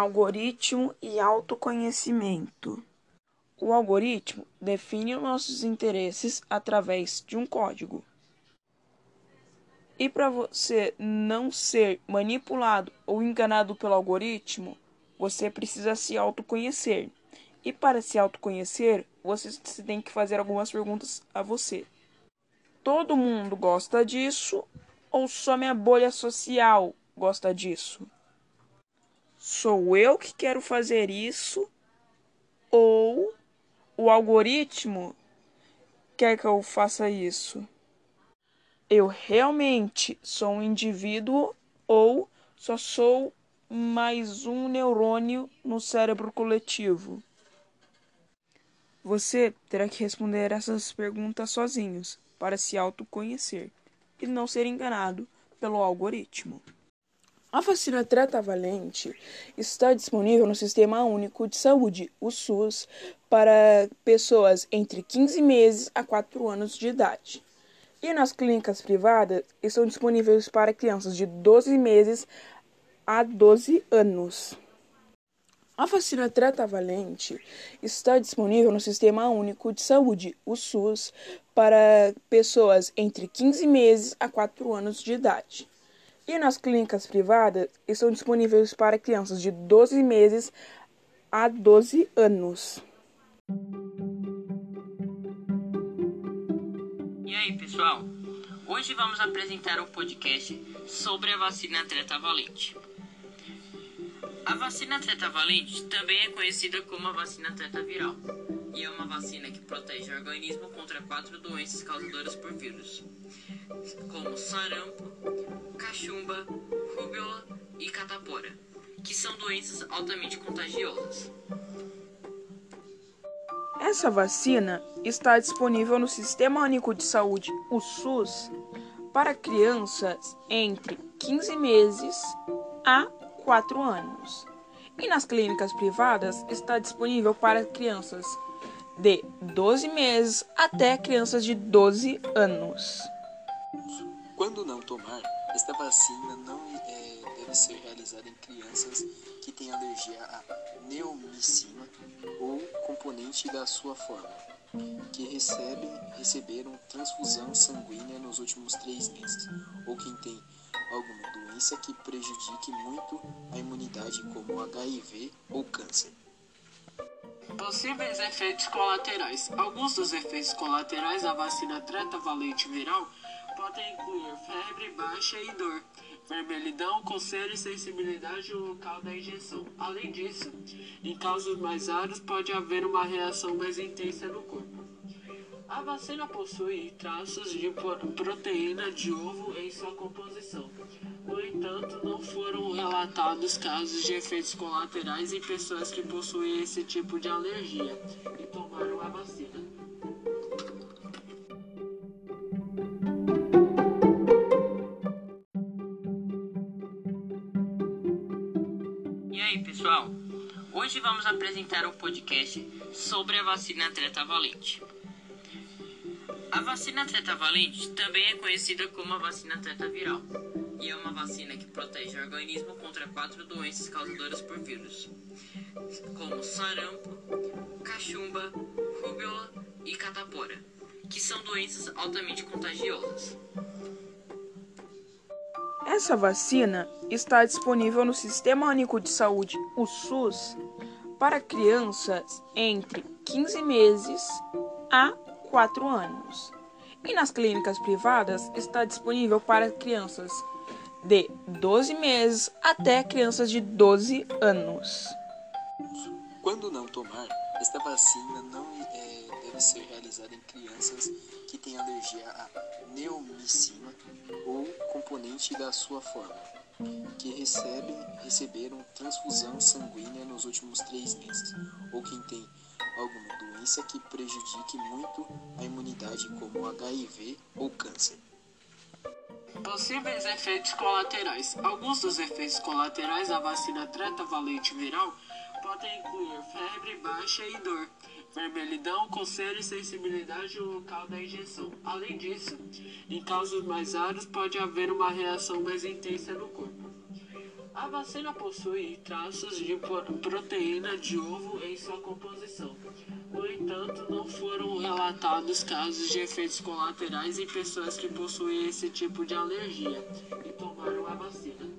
Algoritmo e autoconhecimento. O algoritmo define nossos interesses através de um código. E para você não ser manipulado ou enganado pelo algoritmo, você precisa se autoconhecer. E para se autoconhecer, você tem que fazer algumas perguntas a você. Todo mundo gosta disso ou só minha bolha social gosta disso? Sou eu que quero fazer isso ou o algoritmo quer que eu faça isso? Eu realmente sou um indivíduo ou só sou mais um neurônio no cérebro coletivo? Você terá que responder essas perguntas sozinhos para se autoconhecer e não ser enganado pelo algoritmo. A vacina tratavalente está disponível no Sistema Único de Saúde, o SUS, para pessoas entre 15 meses a 4 anos de idade. E nas clínicas privadas estão disponíveis para crianças de 12 meses a 12 anos. A vacina tratavalente está disponível no Sistema Único de Saúde, o SUS, para pessoas entre 15 meses a 4 anos de idade. E nas clínicas privadas estão disponíveis para crianças de 12 meses a 12 anos. E aí, pessoal? Hoje vamos apresentar um podcast sobre a vacina tretavalente. A vacina tretavalente também é conhecida como a vacina tretaviral e é uma vacina que protege o organismo contra quatro doenças causadoras por vírus, como sarampo, cachumba, rúbiola e catapora, que são doenças altamente contagiosas. Essa vacina está disponível no Sistema Único de Saúde, o SUS, para crianças entre 15 meses a 4 anos. E nas clínicas privadas está disponível para crianças de 12 meses até crianças de 12 anos. Quando não tomar, esta vacina não é, deve ser realizada em crianças que têm alergia a neomicina ou componente da sua forma, que recebem, receberam transfusão sanguínea nos últimos três meses, ou quem tem alguma doença que prejudique muito a imunidade, como HIV ou câncer. Possíveis efeitos colaterais. Alguns dos efeitos colaterais da vacina tretavalente viral podem incluir febre baixa e dor, vermelhidão, coceira e sensibilidade no local da injeção. Além disso, em casos mais raros pode haver uma reação mais intensa no corpo. A vacina possui traços de proteína de ovo em sua composição. No entanto, não foram relatados casos de efeitos colaterais em pessoas que possuem esse tipo de alergia e tomaram a vacina. E aí, pessoal? Hoje vamos apresentar um podcast sobre a vacina tretavalente. A vacina tretavalente também é conhecida como a vacina tretaviral e é uma vacina que protege o organismo contra quatro doenças causadoras por vírus, como sarampo, cachumba, rúbiola e catapora, que são doenças altamente contagiosas. Essa vacina está disponível no Sistema Único de Saúde, o SUS, para crianças entre 15 meses a 4 anos. E nas clínicas privadas está disponível para crianças de 12 meses até crianças de 12 anos. Quando não tomar, esta vacina não é, deve ser realizada em crianças que têm alergia a neomicina ou componente da sua forma, que recebem, receberam transfusão sanguínea nos últimos três meses, ou quem tem alguma doença que prejudique muito a imunidade, como HIV ou câncer. Possíveis efeitos colaterais. Alguns dos efeitos colaterais da vacina tretavalente viral podem incluir febre baixa e dor, vermelhidão, coceira e sensibilidade no local da injeção. Além disso, em casos mais raros pode haver uma reação mais intensa no corpo. A vacina possui traços de proteína de ovo em sua composição. No entanto, não foram relatados casos de efeitos colaterais em pessoas que possuem esse tipo de alergia e tomaram a vacina.